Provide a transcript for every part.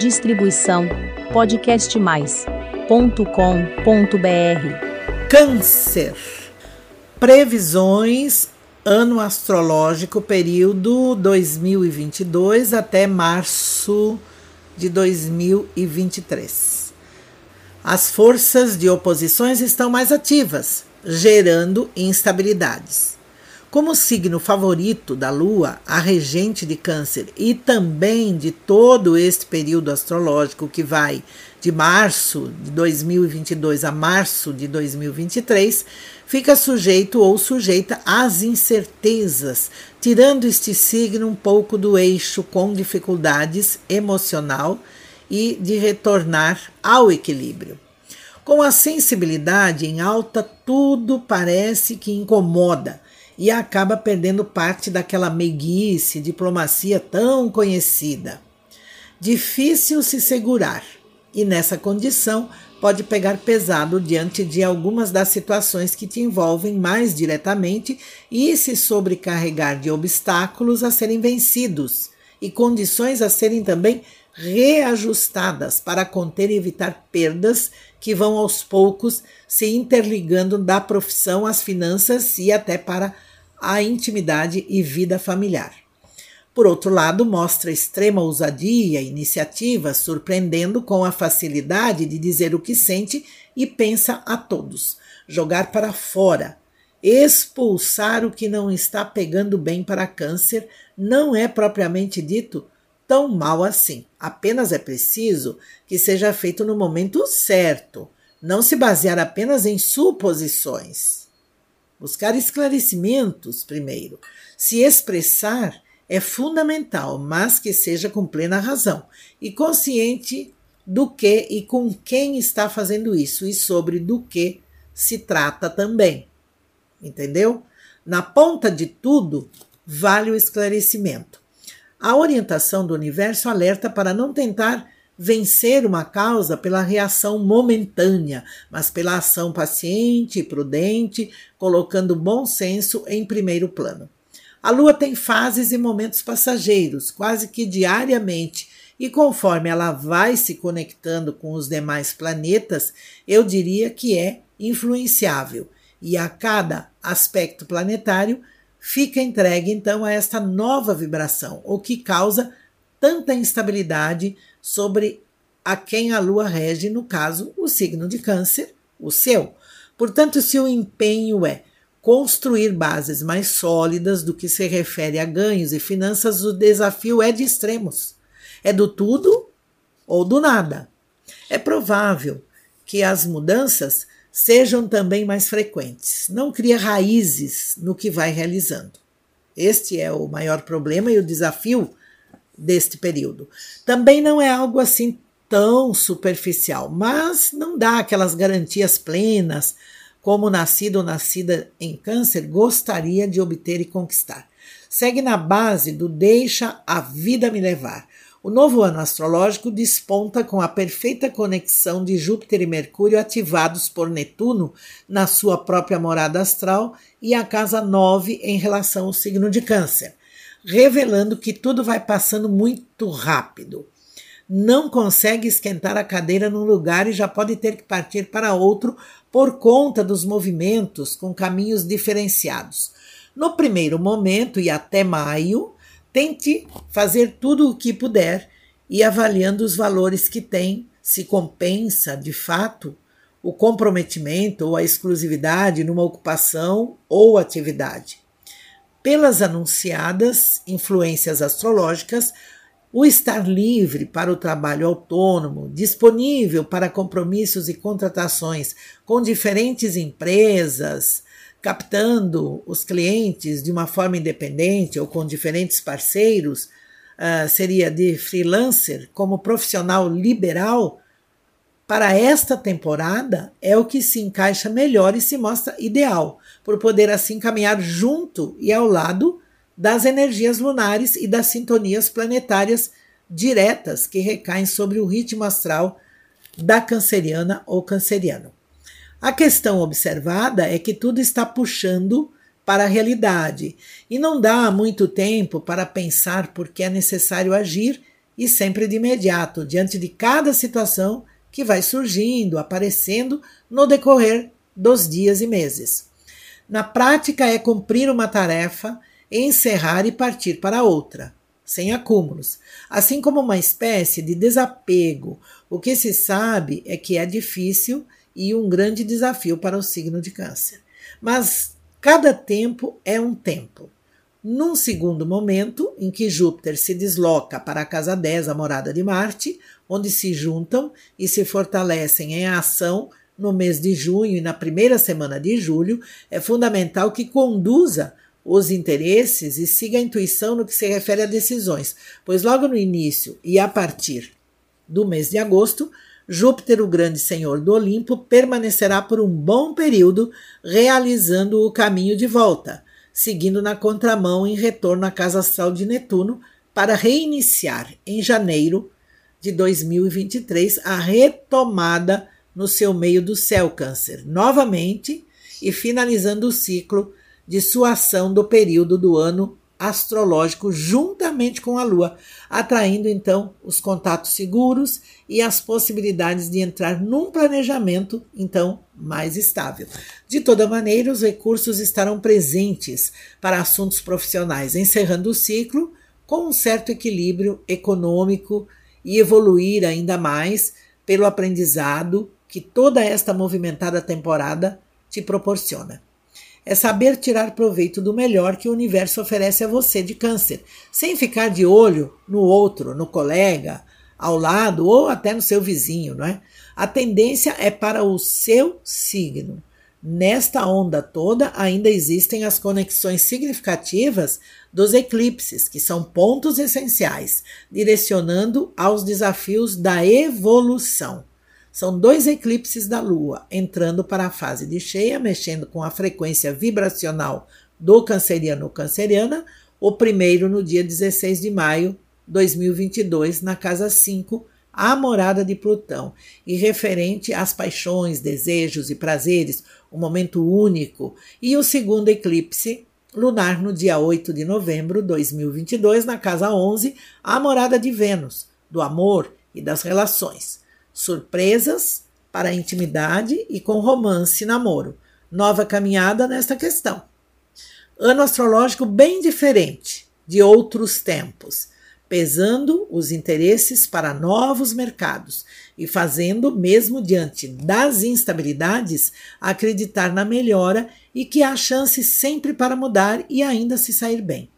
Distribuição podcastmais.com.br. Câncer. Previsões ano astrológico período 2022 até março de 2023. As forças de oposições estão mais ativas, gerando instabilidades. Como signo favorito da Lua, a regente de Câncer e também de todo este período astrológico que vai de março de 2022 a março de 2023, fica sujeito ou sujeita às incertezas, tirando este signo um pouco do eixo com dificuldades emocional e de retornar ao equilíbrio. Com a sensibilidade em alta, tudo parece que incomoda e acaba perdendo parte daquela meiguice, diplomacia tão conhecida. Difícil se segurar, e nessa condição pode pegar pesado diante de algumas das situações que te envolvem mais diretamente e se sobrecarregar de obstáculos a serem vencidos e condições a serem também reajustadas para conter e evitar perdas que vão aos poucos se interligando da profissão às finanças e até para a intimidade e vida familiar. Por outro lado, mostra extrema ousadia e iniciativa, surpreendendo com a facilidade de dizer o que sente e pensa a todos, jogar para fora, expulsar o que não está pegando bem para câncer, não é propriamente dito tão mal assim. Apenas é preciso que seja feito no momento certo, não se basear apenas em suposições buscar esclarecimentos primeiro. Se expressar é fundamental, mas que seja com plena razão e consciente do que e com quem está fazendo isso e sobre do que se trata também. Entendeu? Na ponta de tudo, vale o esclarecimento. A orientação do universo alerta para não tentar vencer uma causa pela reação momentânea, mas pela ação paciente e prudente, colocando o bom senso em primeiro plano. A Lua tem fases e momentos passageiros, quase que diariamente, e conforme ela vai se conectando com os demais planetas, eu diria que é influenciável. E a cada aspecto planetário fica entregue então a esta nova vibração, o que causa tanta instabilidade sobre a quem a lua rege, no caso, o signo de Câncer, o seu. Portanto, se o empenho é construir bases mais sólidas do que se refere a ganhos e finanças, o desafio é de extremos. É do tudo ou do nada. É provável que as mudanças sejam também mais frequentes. Não cria raízes no que vai realizando. Este é o maior problema e o desafio deste período. Também não é algo assim tão superficial, mas não dá aquelas garantias plenas como nascido ou nascida em câncer gostaria de obter e conquistar. Segue na base do deixa a vida me levar. O novo ano astrológico desponta com a perfeita conexão de Júpiter e Mercúrio ativados por Netuno na sua própria morada astral e a casa 9 em relação ao signo de Câncer revelando que tudo vai passando muito rápido. Não consegue esquentar a cadeira num lugar e já pode ter que partir para outro por conta dos movimentos com caminhos diferenciados. No primeiro momento e até maio, tente fazer tudo o que puder e avaliando os valores que tem, se compensa de fato o comprometimento ou a exclusividade numa ocupação ou atividade pelas anunciadas influências astrológicas, o estar livre para o trabalho autônomo, disponível para compromissos e contratações com diferentes empresas, captando os clientes de uma forma independente ou com diferentes parceiros, uh, seria de freelancer como profissional liberal, para esta temporada é o que se encaixa melhor e se mostra ideal, por poder assim caminhar junto e ao lado das energias lunares e das sintonias planetárias diretas que recaem sobre o ritmo astral da canceriana ou canceriano. A questão observada é que tudo está puxando para a realidade e não dá muito tempo para pensar porque é necessário agir e sempre de imediato, diante de cada situação que vai surgindo, aparecendo no decorrer dos dias e meses. Na prática, é cumprir uma tarefa, encerrar e partir para outra, sem acúmulos, assim como uma espécie de desapego. O que se sabe é que é difícil e um grande desafio para o signo de Câncer. Mas cada tempo é um tempo. Num segundo momento, em que Júpiter se desloca para a casa 10, a morada de Marte, onde se juntam e se fortalecem em ação no mês de junho e na primeira semana de julho, é fundamental que conduza os interesses e siga a intuição no que se refere a decisões, pois logo no início e a partir do mês de agosto, Júpiter, o grande senhor do Olimpo, permanecerá por um bom período realizando o caminho de volta seguindo na contramão em retorno à casa astral de Netuno, para reiniciar em janeiro de 2023 a retomada no seu meio do céu Câncer, novamente e finalizando o ciclo de sua ação do período do ano astrológico juntamente com a Lua, atraindo então os contatos seguros e as possibilidades de entrar num planejamento então mais estável. De toda maneira, os recursos estarão presentes para assuntos profissionais, encerrando o ciclo com um certo equilíbrio econômico e evoluir ainda mais pelo aprendizado que toda esta movimentada temporada te proporciona é saber tirar proveito do melhor que o universo oferece a você de câncer, sem ficar de olho no outro, no colega, ao lado ou até no seu vizinho, não é? A tendência é para o seu signo. Nesta onda toda, ainda existem as conexões significativas dos eclipses, que são pontos essenciais, direcionando aos desafios da evolução. São dois eclipses da Lua entrando para a fase de cheia, mexendo com a frequência vibracional do canceriano ou canceriana, o primeiro no dia 16 de maio de 2022, na casa 5, a morada de Plutão, e referente às paixões, desejos e prazeres, um momento único, e o segundo eclipse lunar no dia 8 de novembro de 2022, na casa 11, a morada de Vênus, do amor e das relações surpresas para a intimidade e com romance e namoro. Nova caminhada nesta questão. Ano astrológico bem diferente de outros tempos, pesando os interesses para novos mercados e fazendo, mesmo diante das instabilidades, acreditar na melhora e que há chance sempre para mudar e ainda se sair bem.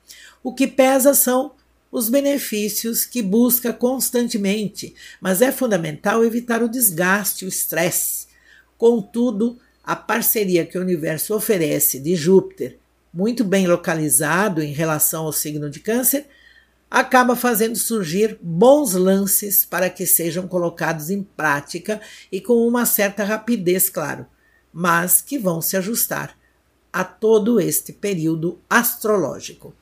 O que pesa são os benefícios que busca constantemente, mas é fundamental evitar o desgaste, o estresse. Contudo, a parceria que o universo oferece de Júpiter, muito bem localizado em relação ao signo de Câncer, acaba fazendo surgir bons lances para que sejam colocados em prática e com uma certa rapidez, claro, mas que vão se ajustar a todo este período astrológico.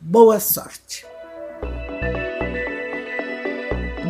Boa sorte!